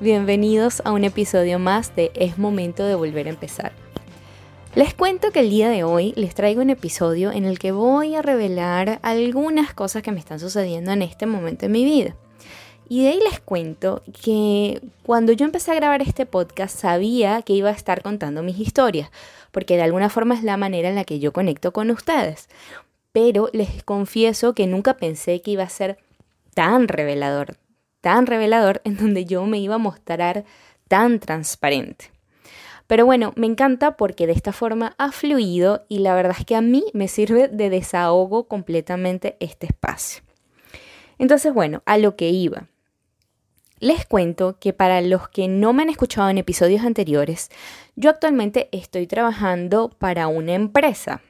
bienvenidos a un episodio más de Es momento de volver a empezar. Les cuento que el día de hoy les traigo un episodio en el que voy a revelar algunas cosas que me están sucediendo en este momento en mi vida. Y de ahí les cuento que cuando yo empecé a grabar este podcast sabía que iba a estar contando mis historias, porque de alguna forma es la manera en la que yo conecto con ustedes. Pero les confieso que nunca pensé que iba a ser tan revelador, tan revelador en donde yo me iba a mostrar tan transparente. Pero bueno, me encanta porque de esta forma ha fluido y la verdad es que a mí me sirve de desahogo completamente este espacio. Entonces, bueno, a lo que iba. Les cuento que para los que no me han escuchado en episodios anteriores, yo actualmente estoy trabajando para una empresa.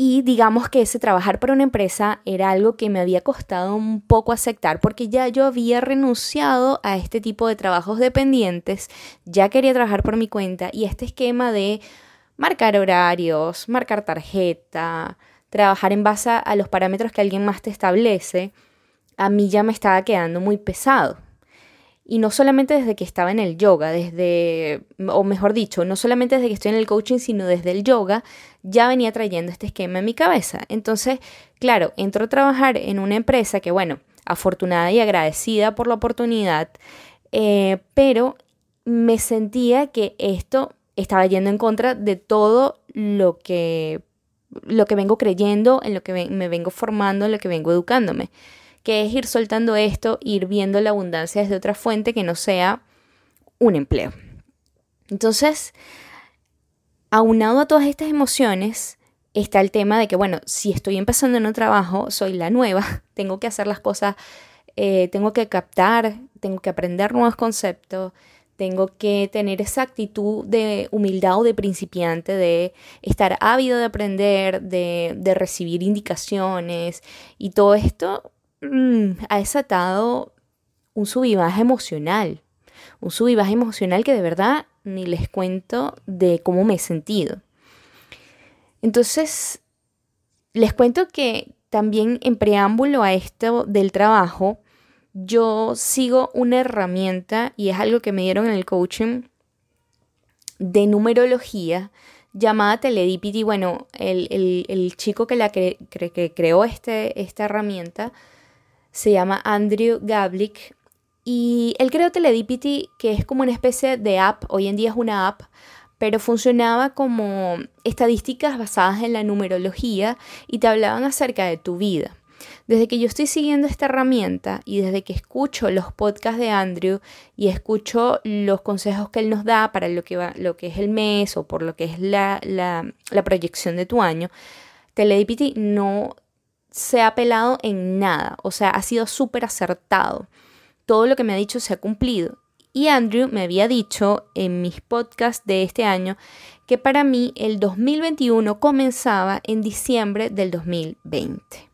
Y digamos que ese trabajar para una empresa era algo que me había costado un poco aceptar porque ya yo había renunciado a este tipo de trabajos dependientes, ya quería trabajar por mi cuenta y este esquema de marcar horarios, marcar tarjeta, trabajar en base a los parámetros que alguien más te establece, a mí ya me estaba quedando muy pesado. Y no solamente desde que estaba en el yoga, desde, o mejor dicho, no solamente desde que estoy en el coaching, sino desde el yoga, ya venía trayendo este esquema en mi cabeza. Entonces, claro, entro a trabajar en una empresa que, bueno, afortunada y agradecida por la oportunidad, eh, pero me sentía que esto estaba yendo en contra de todo lo que, lo que vengo creyendo, en lo que me vengo formando, en lo que vengo educándome que es ir soltando esto, ir viendo la abundancia desde otra fuente que no sea un empleo. Entonces, aunado a todas estas emociones, está el tema de que, bueno, si estoy empezando en un trabajo, soy la nueva, tengo que hacer las cosas, eh, tengo que captar, tengo que aprender nuevos conceptos, tengo que tener esa actitud de humildad o de principiante, de estar ávido de aprender, de, de recibir indicaciones y todo esto Mm, ha desatado un subivaje emocional. Un subivaje emocional que de verdad ni les cuento de cómo me he sentido. Entonces, les cuento que también en preámbulo a esto del trabajo, yo sigo una herramienta y es algo que me dieron en el coaching de numerología llamada Teledipity. Bueno, el, chico que, la que creó este, esta herramienta se llama Andrew Gablik y él creó Teledipity, que es como una especie de app, hoy en día es una app, pero funcionaba como estadísticas basadas en la numerología y te hablaban acerca de tu vida. Desde que yo estoy siguiendo esta herramienta y desde que escucho los podcasts de Andrew y escucho los consejos que él nos da para lo que, va, lo que es el mes o por lo que es la, la, la proyección de tu año, Teledipity no se ha pelado en nada, o sea, ha sido súper acertado. Todo lo que me ha dicho se ha cumplido. Y Andrew me había dicho en mis podcasts de este año que para mí el 2021 comenzaba en diciembre del 2020.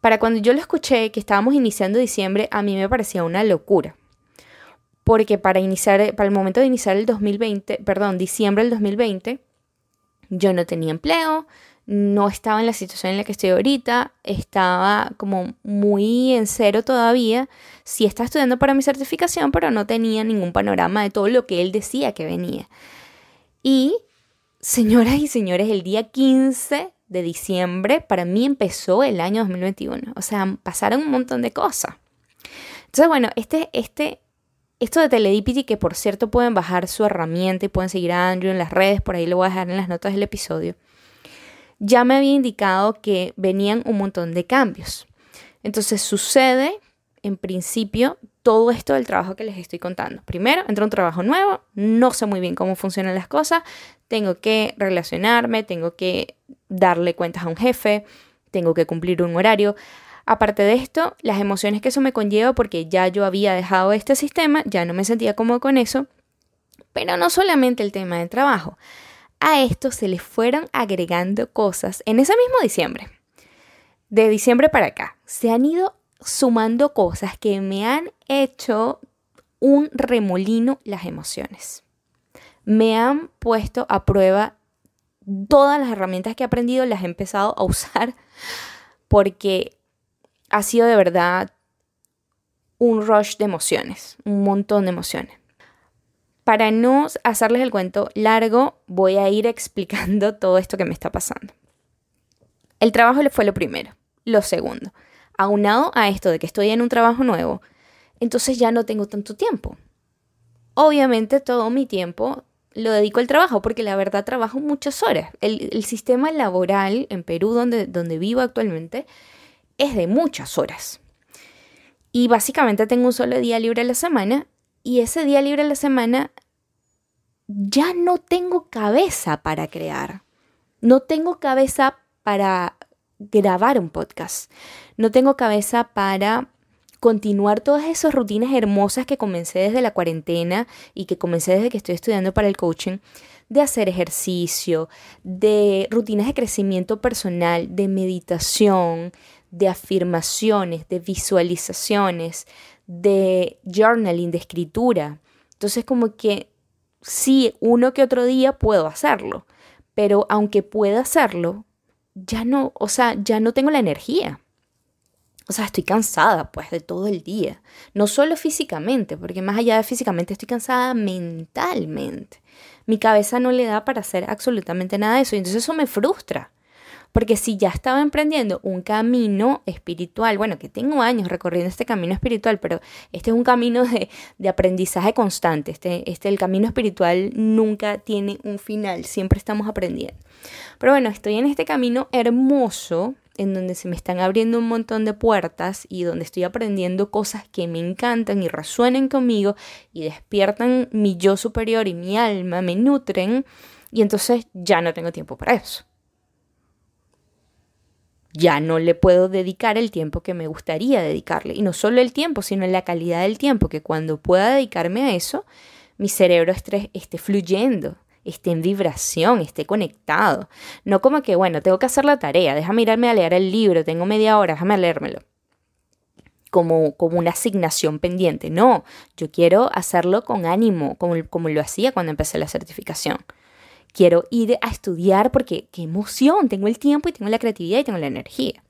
Para cuando yo lo escuché, que estábamos iniciando diciembre, a mí me parecía una locura. Porque para iniciar, para el momento de iniciar el 2020, perdón, diciembre del 2020, yo no tenía empleo, no estaba en la situación en la que estoy ahorita, estaba como muy en cero todavía, sí estaba estudiando para mi certificación, pero no tenía ningún panorama de todo lo que él decía que venía. Y, señoras y señores, el día 15 de diciembre para mí empezó el año 2021, o sea, pasaron un montón de cosas. Entonces, bueno, este, este, esto de Teledipity, que por cierto pueden bajar su herramienta y pueden seguir a Andrew en las redes, por ahí lo voy a dejar en las notas del episodio ya me había indicado que venían un montón de cambios. Entonces sucede, en principio, todo esto del trabajo que les estoy contando. Primero, entra un trabajo nuevo, no sé muy bien cómo funcionan las cosas, tengo que relacionarme, tengo que darle cuentas a un jefe, tengo que cumplir un horario. Aparte de esto, las emociones que eso me conlleva, porque ya yo había dejado este sistema, ya no me sentía cómodo con eso, Pero no solamente el tema del trabajo. A esto se le fueron agregando cosas en ese mismo diciembre. De diciembre para acá, se han ido sumando cosas que me han hecho un remolino las emociones. Me han puesto a prueba todas las herramientas que he aprendido, las he empezado a usar porque ha sido de verdad un rush de emociones, un montón de emociones. Para no hacerles el cuento largo, voy a ir explicando todo esto que me está pasando. El trabajo fue lo primero. Lo segundo, aunado a esto de que estoy en un trabajo nuevo, entonces ya no tengo tanto tiempo. Obviamente todo mi tiempo lo dedico al trabajo porque la verdad trabajo muchas horas. El, sistema laboral en Perú, donde, donde vivo actualmente, es de muchas horas. Y básicamente tengo un solo día libre a la semana y ese día libre a la semana ya no tengo cabeza para crear. No tengo cabeza para grabar un podcast. No tengo cabeza para continuar todas esas rutinas hermosas que comencé desde la cuarentena y que comencé desde que estoy estudiando para el coaching, de hacer ejercicio, de rutinas de crecimiento personal, de meditación, de afirmaciones, de visualizaciones, de journaling, de escritura. Entonces como que sí, uno que otro día puedo hacerlo, pero aunque pueda hacerlo, ya no, o sea, ya no tengo la energía. O sea, estoy cansada pues de todo el día. No solo físicamente, porque más allá de físicamente estoy cansada mentalmente. Mi cabeza no le da para hacer absolutamente nada de eso y entonces eso me frustra. Porque si ya estaba emprendiendo un camino espiritual, bueno, que tengo años recorriendo este camino espiritual, pero este es un camino de, de aprendizaje constante. Este, este, el camino espiritual nunca tiene un final, siempre estamos aprendiendo. Pero bueno, estoy en este camino hermoso en donde se me están abriendo un montón de puertas y donde estoy aprendiendo cosas que me encantan y resuenan conmigo y despiertan mi yo superior y mi alma, me nutren y entonces ya no tengo tiempo para eso. Ya no le puedo dedicar el tiempo que me gustaría dedicarle. Y no solo el tiempo, sino la calidad del tiempo, que cuando pueda dedicarme a eso, mi cerebro esté, esté fluyendo esté en vibración, esté conectado. No como que, bueno, tengo que hacer la tarea, déjame irme a leer el libro, tengo media hora, déjame leérmelo. Como, como una asignación pendiente. No, yo quiero hacerlo con ánimo, como, como lo hacía cuando empecé la certificación. Quiero ir a estudiar porque qué emoción, tengo el tiempo y tengo la creatividad y tengo la energía.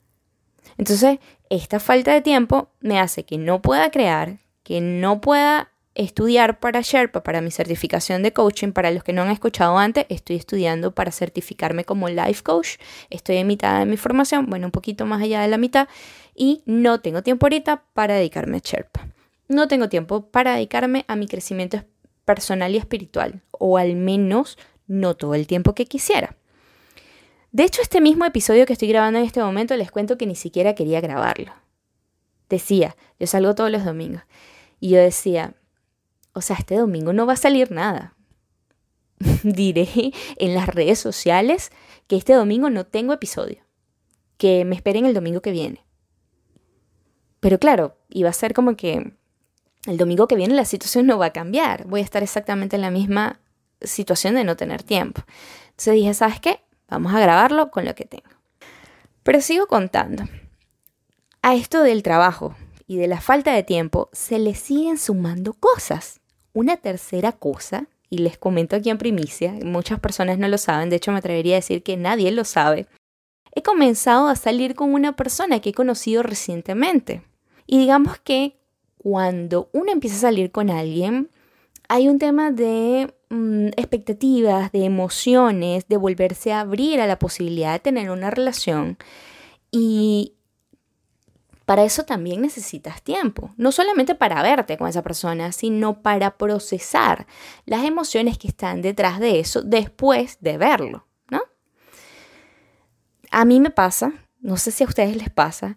Entonces, esta falta de tiempo me hace que no pueda crear, que no pueda estudiar para Sherpa, para mi certificación de coaching. Para los que no han escuchado antes, estoy estudiando para certificarme como life coach. Estoy en mitad de mi formación, bueno, un poquito más allá de la mitad, y no tengo tiempo ahorita para dedicarme a Sherpa. No tengo tiempo para dedicarme a mi crecimiento personal y espiritual, o al menos no todo el tiempo que quisiera. De hecho, este mismo episodio que estoy grabando en este momento les cuento que ni siquiera quería grabarlo. Decía, yo salgo todos los domingos. Y yo decía, o sea, este domingo no va a salir nada. Diré en las redes sociales que este domingo no tengo episodio. Que me esperen el domingo que viene. Pero claro, iba a ser como que el domingo que viene la situación no va a cambiar. Voy a estar exactamente en la misma situación de no tener tiempo. Entonces dije, ¿sabes qué? Vamos a grabarlo con lo que tengo. Pero sigo contando. A esto del trabajo y de la falta de tiempo se le siguen sumando cosas. Una tercera cosa, y les comento aquí en primicia, muchas personas no lo saben, de hecho me atrevería a decir que nadie lo sabe, he comenzado a salir con una persona que he conocido recientemente. Y digamos que cuando uno empieza a salir con alguien, hay un tema de mm, expectativas, de emociones, de volverse a abrir a la posibilidad de tener una relación. Y para eso también necesitas tiempo, no solamente para verte con esa persona, sino para procesar las emociones que están detrás de eso después de verlo, ¿no? A mí me pasa, no sé si a ustedes les pasa,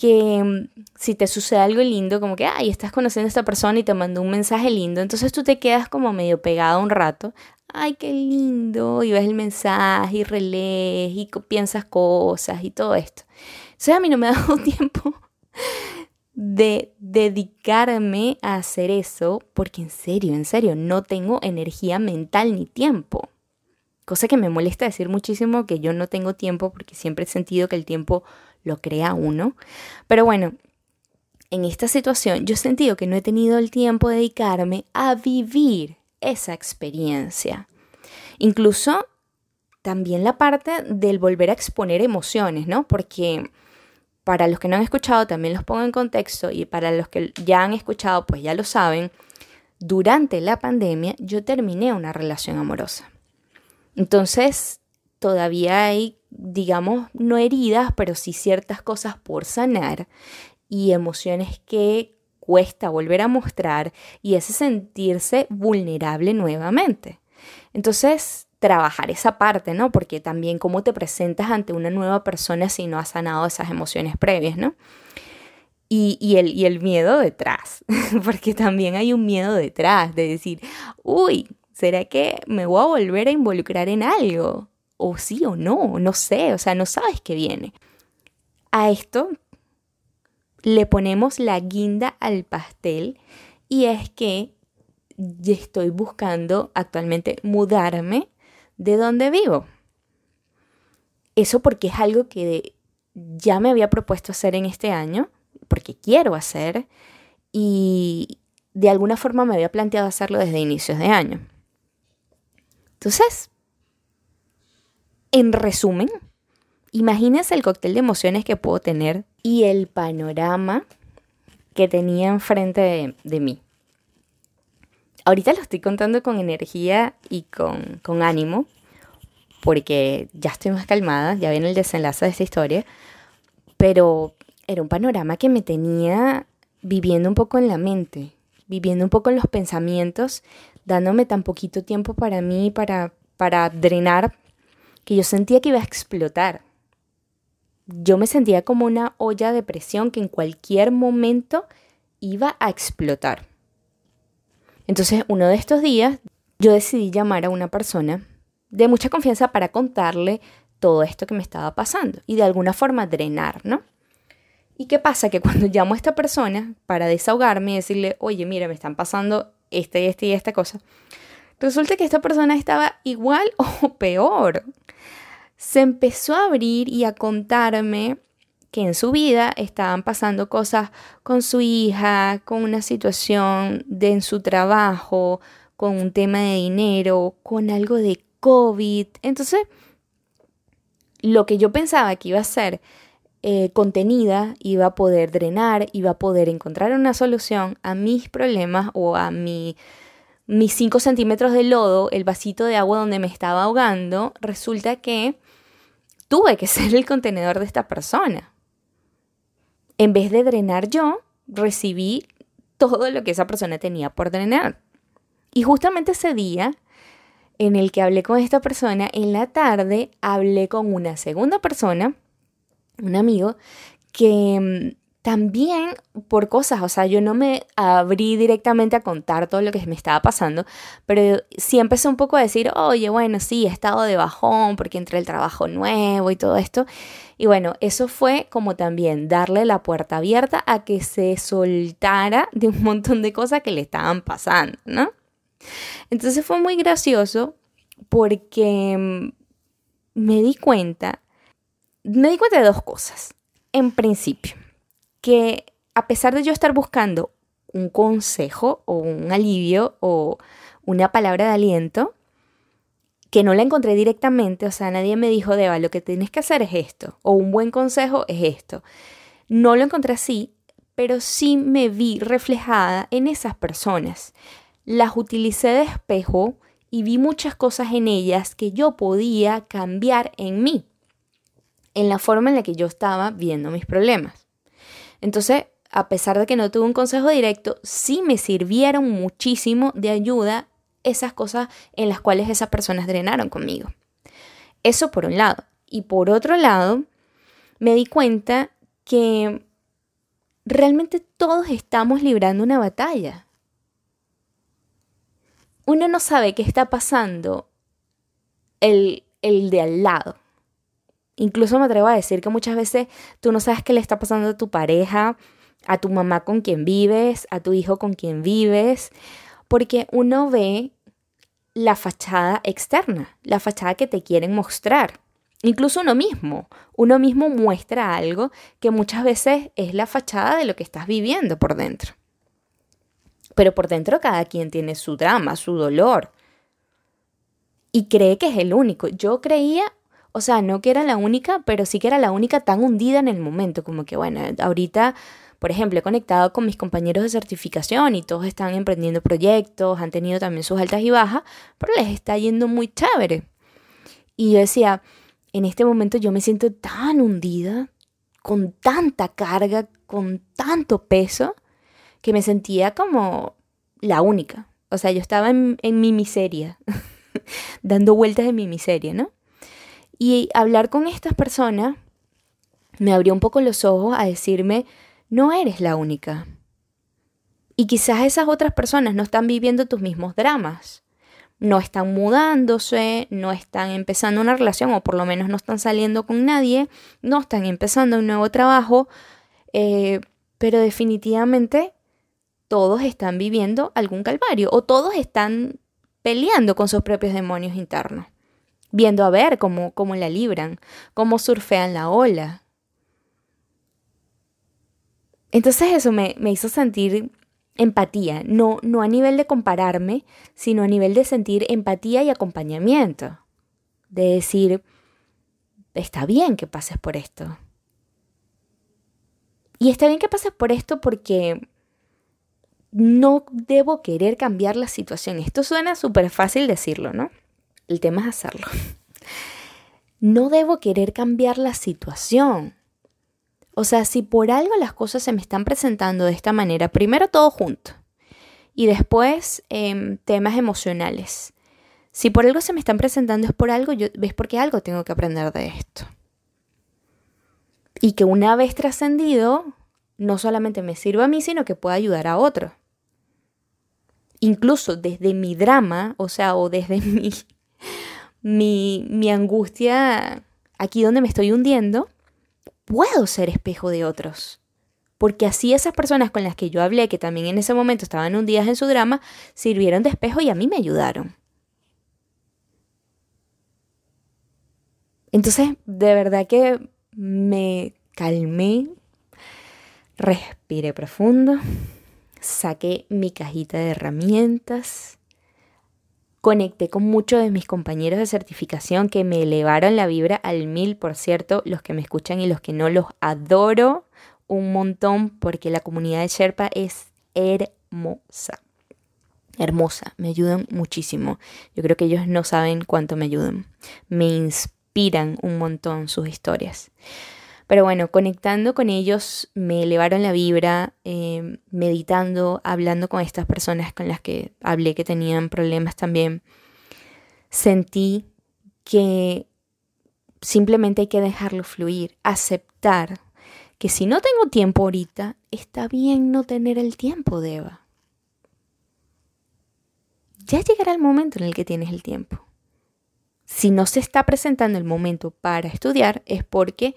que mm, si te sucede algo lindo, como que, ay, estás conociendo a esta persona y te mandó un mensaje lindo, entonces tú te quedas como medio pegado un rato, ay, qué lindo, y ves el mensaje y relees y piensas cosas y todo esto. Entonces a mí no me ha dado tiempo de dedicarme a hacer eso porque en serio, en serio, no tengo energía mental ni tiempo. Cosa que me molesta decir muchísimo que yo no tengo tiempo porque siempre he sentido que el tiempo lo crea uno. Pero bueno, en esta situación yo he sentido que no he tenido el tiempo de dedicarme a vivir esa experiencia. Incluso también la parte del volver a exponer emociones, ¿no? Porque para los que no han escuchado también los pongo en contexto y para los que ya han escuchado pues ya lo saben, durante la pandemia yo terminé una relación amorosa. Entonces, todavía hay, digamos, no heridas, pero sí ciertas cosas por sanar y emociones que cuesta volver a mostrar y ese sentirse vulnerable nuevamente. Entonces, trabajar esa parte, ¿no? Porque también cómo te presentas ante una nueva persona si no has sanado esas emociones previas, ¿no? Y, el, y el miedo detrás, porque también hay un miedo detrás de decir, uy, ¿será que me voy a volver a involucrar en algo? O sí o no, no sé, o sea, no sabes qué viene. A esto le ponemos la guinda al pastel y es que estoy buscando actualmente mudarme de donde vivo. Eso porque es algo que ya me había propuesto hacer en este año, porque quiero hacer, y de alguna forma me había planteado hacerlo desde inicios de año. Entonces, en resumen, imagínense el cóctel de emociones que puedo tener y el panorama que tenía enfrente de, mí. Ahorita lo estoy contando con energía y con, con ánimo, porque ya estoy más calmada, ya viene el desenlace de esta historia, pero era un panorama que me tenía viviendo un poco en la mente, viviendo un poco en los pensamientos, dándome tan poquito tiempo para mí, para, para drenar, que yo sentía que iba a explotar yo me sentía como una olla de presión que en cualquier momento iba a explotar. Entonces, uno de estos días, yo decidí llamar a una persona de mucha confianza para contarle todo esto que me estaba pasando y de alguna forma drenar, ¿no? ¿Y qué pasa? Que cuando llamo a esta persona para desahogarme y decirle, oye, mira, me están pasando esta y esta y esta cosa, resulta que esta persona estaba igual o peor se empezó a abrir y a contarme que en su vida estaban pasando cosas con su hija, con una situación de en su trabajo, con un tema de dinero, con algo de COVID. Entonces, lo que yo pensaba que iba a ser eh, contenida, iba a poder drenar, iba a poder encontrar una solución a mis problemas o a mi, mis 5 centímetros de lodo, el vasito de agua donde me estaba ahogando, resulta que tuve que ser el contenedor de esta persona. En vez de drenar yo, recibí todo lo que esa persona tenía por drenar. Y justamente ese día en el que hablé con esta persona, en la tarde hablé con una segunda persona, un amigo, que mm, también por cosas, o sea, yo no me abrí directamente a contar todo lo que me estaba pasando, pero sí empecé un poco a decir, oye, bueno, sí, he estado de bajón porque entré el trabajo nuevo y todo esto. Y bueno, eso fue como también darle la puerta abierta a que se soltara de un montón de cosas que le estaban pasando, ¿no? Entonces fue muy gracioso porque mm, me di cuenta, me di cuenta de dos cosas. En principio, que a pesar de yo estar buscando un consejo o un alivio o una palabra de aliento, que no la encontré directamente, o sea, nadie me dijo, Deba, lo que tienes que hacer es esto, o un buen consejo es esto. No lo encontré así, pero sí me vi reflejada en esas personas. Las utilicé de espejo y vi muchas cosas en ellas que yo podía cambiar en mí, en la forma en la que yo estaba viendo mis problemas. Entonces, a pesar de que no tuve un consejo directo, sí me sirvieron muchísimo de ayuda esas cosas en las cuales esas personas drenaron conmigo. Eso por un lado. Y por otro lado, me di cuenta que realmente todos estamos librando una batalla. Uno no sabe qué está pasando el, el de al lado. Incluso me atrevo a decir que muchas veces tú no sabes qué le está pasando a tu pareja, a tu mamá con quien vives, a tu hijo con quien vives, porque uno ve la fachada externa, la fachada que te quieren mostrar. Incluso uno mismo, uno mismo muestra algo que muchas veces es la fachada de lo que estás viviendo por dentro. Pero por dentro cada quien tiene su drama, su dolor. Y cree que es el único. Yo creía, o sea, no que era la única, pero sí que era la única tan hundida en el momento, como que bueno, ahorita por ejemplo, he conectado con mis compañeros de certificación y todos están emprendiendo proyectos, han tenido también sus altas y bajas, pero les está yendo muy chévere. Y yo decía, en este momento yo me siento tan hundida, con tanta carga, con tanto peso, que me sentía como la única. O sea, yo estaba en, en mi miseria, dando vueltas en mi miseria, ¿no? Y hablar con estas personas me abrió un poco los ojos a decirme, no eres la única. Y quizás esas otras personas no están viviendo tus mismos dramas. No están mudándose, no están empezando una relación o por lo menos no están saliendo con nadie, no están empezando un nuevo trabajo, eh, pero definitivamente todos están viviendo algún calvario o todos están peleando con sus propios demonios internos, viendo a ver cómo, cómo la libran, cómo surfean la ola, entonces eso me, hizo sentir empatía, no, no a nivel de compararme, sino a nivel de sentir empatía y acompañamiento. De decir, está bien que pases por esto. Y está bien que pases por esto porque no debo querer cambiar la situación. Esto suena súper fácil decirlo, ¿no? El tema es hacerlo. No debo querer cambiar la situación. O sea, si por algo las cosas se me están presentando de esta manera, primero todo junto y después em, temas emocionales. Si por algo se me están presentando es por algo, yo, ves porque algo tengo que aprender de esto. Y que una vez trascendido, no solamente me sirva a mí, sino que pueda ayudar a otro. Incluso desde mi drama, o sea, o desde mi, mi, mi angustia, aquí donde me estoy hundiendo, puedo ser espejo de otros. Porque así esas personas con las que yo hablé, que también en ese momento estaban hundidas en su drama, sirvieron de espejo y a mí me ayudaron. Entonces, de verdad que me calmé, respiré profundo, saqué mi cajita de herramientas, Conecté con muchos de mis compañeros de certificación que me elevaron la vibra al mil, por cierto, los que me escuchan y los que no los adoro un montón porque la comunidad de Sherpa es hermosa. Hermosa, me ayudan muchísimo. Yo creo que ellos no saben cuánto me ayudan. Me inspiran un montón sus historias. Pero bueno, conectando con ellos me elevaron la vibra, em, meditando, hablando con estas personas con las que hablé que tenían problemas también. Sentí que simplemente hay que dejarlo fluir, aceptar que si no tengo tiempo ahorita, está bien no tener el tiempo, Deva. Ya llegará el momento en el que tienes el tiempo. Si no se está presentando el momento para estudiar, es porque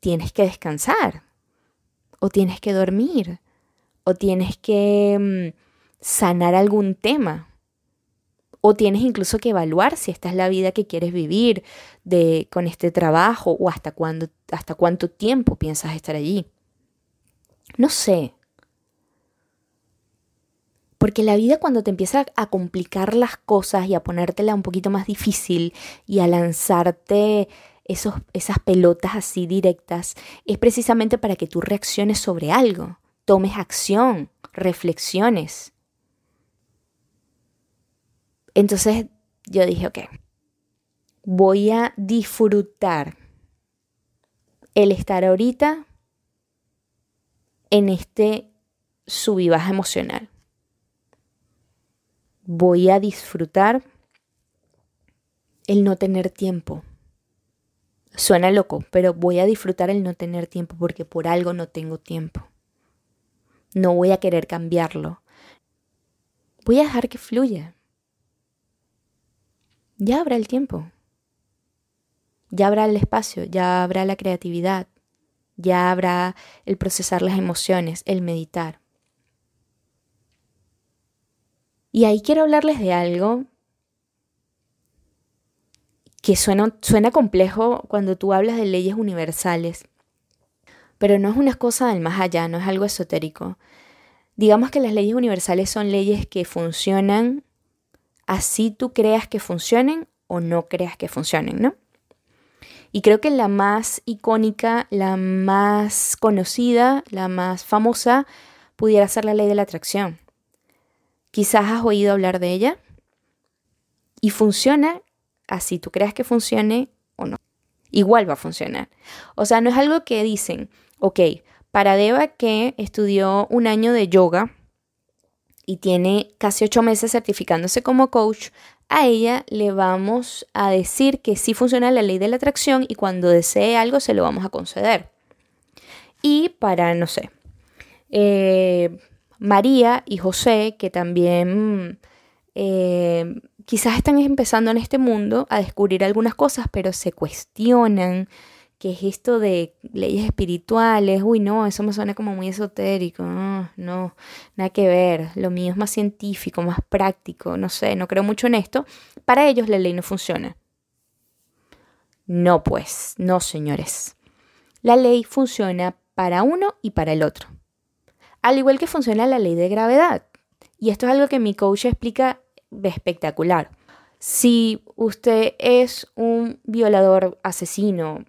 tienes que descansar, o tienes que dormir, o tienes que mm, sanar algún tema, o tienes incluso que evaluar si esta es la vida que quieres vivir de, con este trabajo o hasta, cuándo, hasta cuánto tiempo piensas estar allí. No sé. Porque la vida cuando te empieza a complicar las cosas y a ponértela un poquito más difícil y a lanzarte esas pelotas así directas, es precisamente para que tú reacciones sobre algo, tomes acción, reflexiones. Entonces yo dije, ok, voy a disfrutar el estar ahorita en este sub emocional. Voy a disfrutar el no tener tiempo Suena loco, pero voy a disfrutar el no tener tiempo porque por algo no tengo tiempo. No voy a querer cambiarlo. Voy a dejar que fluya. Ya habrá el tiempo. Ya habrá el espacio, ya habrá la creatividad. ya habrá el procesar las emociones, el meditar. Y ahí quiero hablarles de algo que suena, complejo cuando tú hablas de leyes universales, pero no es una cosa del más allá, no es algo esotérico. Digamos que las leyes universales son leyes que funcionan así tú creas que funcionen o no creas que funcionen, ¿no? Y creo que la más icónica, la más conocida, la más famosa, pudiera ser la ley de la atracción. Quizás has oído hablar de ella y funciona así tú creas que funcione o no. Igual va a funcionar. O sea, no es algo que dicen, ok, para Deva que estudió un año de yoga y tiene casi ocho meses certificándose como coach, a ella le vamos a decir que sí funciona la ley de la atracción y cuando desee algo se lo vamos a conceder. Y para, no sé, eh, María y José, que también eh, quizás están empezando en este mundo a descubrir algunas cosas, pero se cuestionan qué es esto de leyes espirituales. Uy, no, eso me suena como muy esotérico. No, no, nada que ver. Lo mío es más científico, más práctico. No sé, no creo mucho en esto. Para ellos la ley no funciona. No, pues, no, señores. La ley funciona para uno y para el otro. Al igual que funciona la ley de gravedad. Y esto es algo que mi coach explica espectacular. Si usted es un violador asesino,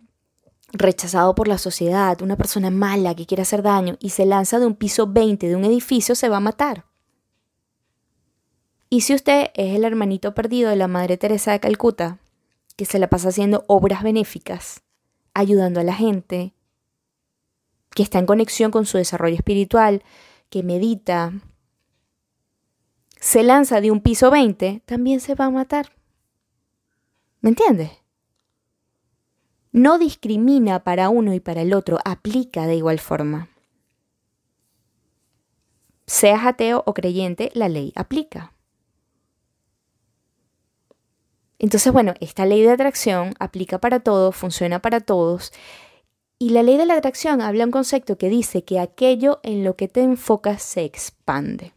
rechazado por la sociedad, una persona mala que quiere hacer daño y se lanza de un piso 20 de un edificio, se va a matar. Y si usted es el hermanito perdido de la Madre Teresa de Calcuta, que se la pasa haciendo obras benéficas, ayudando a la gente, que está en conexión con su desarrollo espiritual, que medita, se lanza de un piso 20, también se va a matar. ¿Me entiendes? No discrimina para uno y para el otro, aplica de igual forma. Seas ateo o creyente, la ley aplica. Entonces, bueno, esta ley de atracción aplica para todos, funciona para todos. Y la ley de la atracción habla un concepto que dice que aquello en lo que te enfocas se expande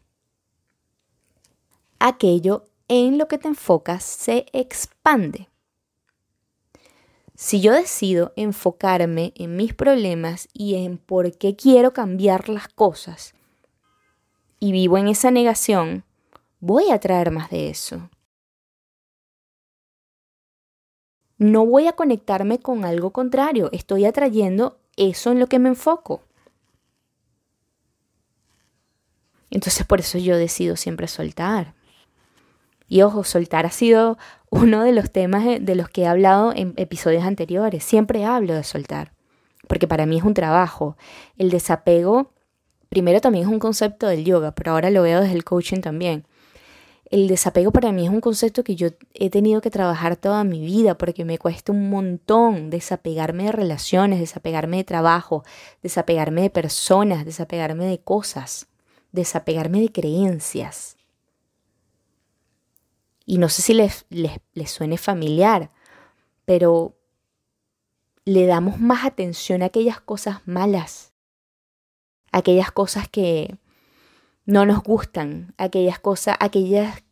aquello en lo que te enfocas se expande. Si yo decido enfocarme en mis problemas y en por qué quiero cambiar las cosas y vivo en esa negación, voy a traer más de eso. No voy a conectarme con algo contrario, estoy atrayendo eso en lo que me enfoco. Entonces por eso yo decido siempre soltar. Y ojo, soltar ha sido uno de los temas de los que he hablado en episodios anteriores. Siempre hablo de soltar, porque para mí es un trabajo. El desapego, primero también es un concepto del yoga, pero ahora lo veo desde el coaching también. El desapego para mí es un concepto que yo he tenido que trabajar toda mi vida porque me cuesta un montón desapegarme de relaciones, desapegarme de trabajo, desapegarme de personas, desapegarme de cosas, desapegarme de creencias. Y no sé si les, les, suene familiar, pero le damos más atención a aquellas cosas malas, aquellas cosas que no nos gustan, aquellas cosas, aquellas,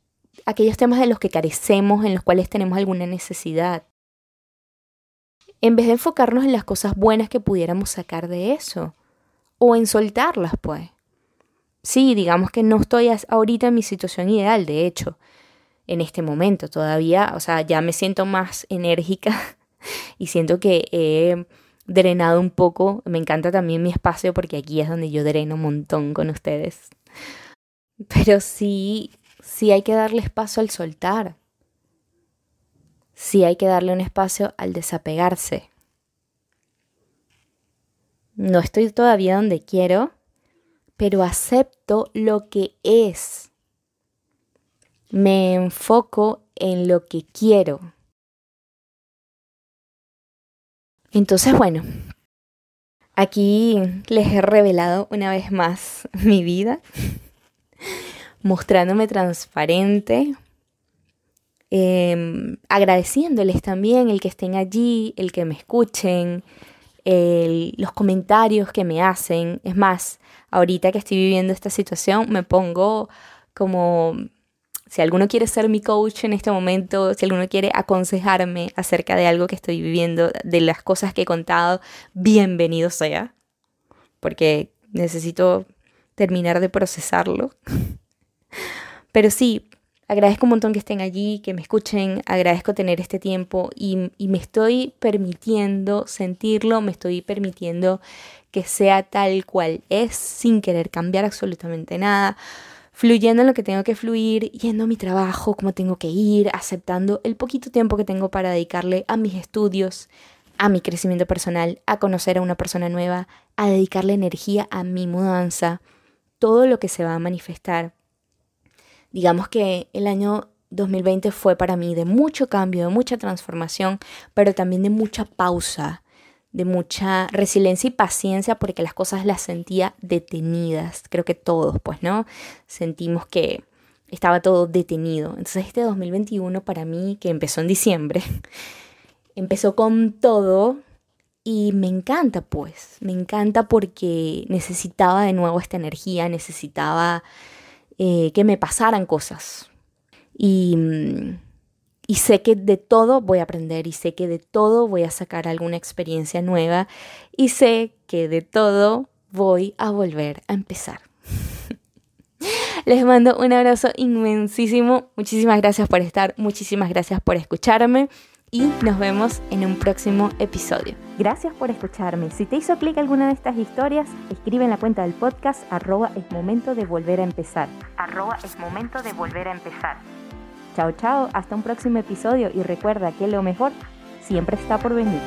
aquellos temas de los que carecemos, en los cuales tenemos alguna necesidad. En vez de enfocarnos en las cosas buenas que pudiéramos sacar de eso, o en soltarlas, pues. Sí, digamos que no estoy ahorita en mi situación ideal, de hecho, en este momento todavía, o sea, ya me siento más enérgica y siento que he drenado un poco. Me encanta también mi espacio porque aquí es donde yo dreno un montón con ustedes. Pero sí, sí hay que darle espacio al soltar. Sí hay que darle un espacio al desapegarse. No estoy todavía donde quiero, pero acepto lo que es me enfoco en lo que quiero. Entonces, bueno, aquí les he revelado una vez más mi vida, mostrándome transparente, em, agradeciéndoles también el que estén allí, el que me escuchen, los comentarios que me hacen. Es más, ahorita que estoy viviendo esta situación, me pongo como, si alguno quiere ser mi coach en este momento, si alguno quiere aconsejarme acerca de algo que estoy viviendo, de las cosas que he contado, bienvenido sea, porque necesito terminar de procesarlo. Pero sí, agradezco un montón que estén allí, que me escuchen, agradezco tener este tiempo y, y, me estoy permitiendo sentirlo, me estoy permitiendo que sea tal cual es, sin querer cambiar absolutamente nada, fluyendo en lo que tengo que fluir, yendo a mi trabajo, como tengo que ir, aceptando el poquito tiempo que tengo para dedicarle a mis estudios, a mi crecimiento personal, a conocer a una persona nueva, a dedicarle energía a mi mudanza, todo lo que se va a manifestar. Digamos que el año 2020 fue para mí de mucho cambio, de mucha transformación, pero también de mucha pausa, de mucha resiliencia y paciencia porque las cosas las sentía detenidas. Creo que todos, pues, ¿no? Sentimos que estaba todo detenido. Entonces este 2021 para mí, que empezó en diciembre, empezó con todo y me encanta, pues, me encanta porque necesitaba de nuevo esta energía, necesitaba eh, que me pasaran cosas. Y mm, y sé que de todo voy a aprender y sé que de todo voy a sacar alguna experiencia nueva y sé que de todo voy a volver a empezar. Les mando un abrazo inmensísimo. Muchísimas gracias por estar, muchísimas gracias por escucharme y nos vemos en un próximo episodio. Gracias por escucharme. Si te hizo clic alguna de estas historias, escribe en la cuenta del podcast arroba es momento de volver a empezar. Arroba es momento de volver a empezar. Chao, chao, hasta un próximo episodio y recuerda que lo mejor siempre está por venir.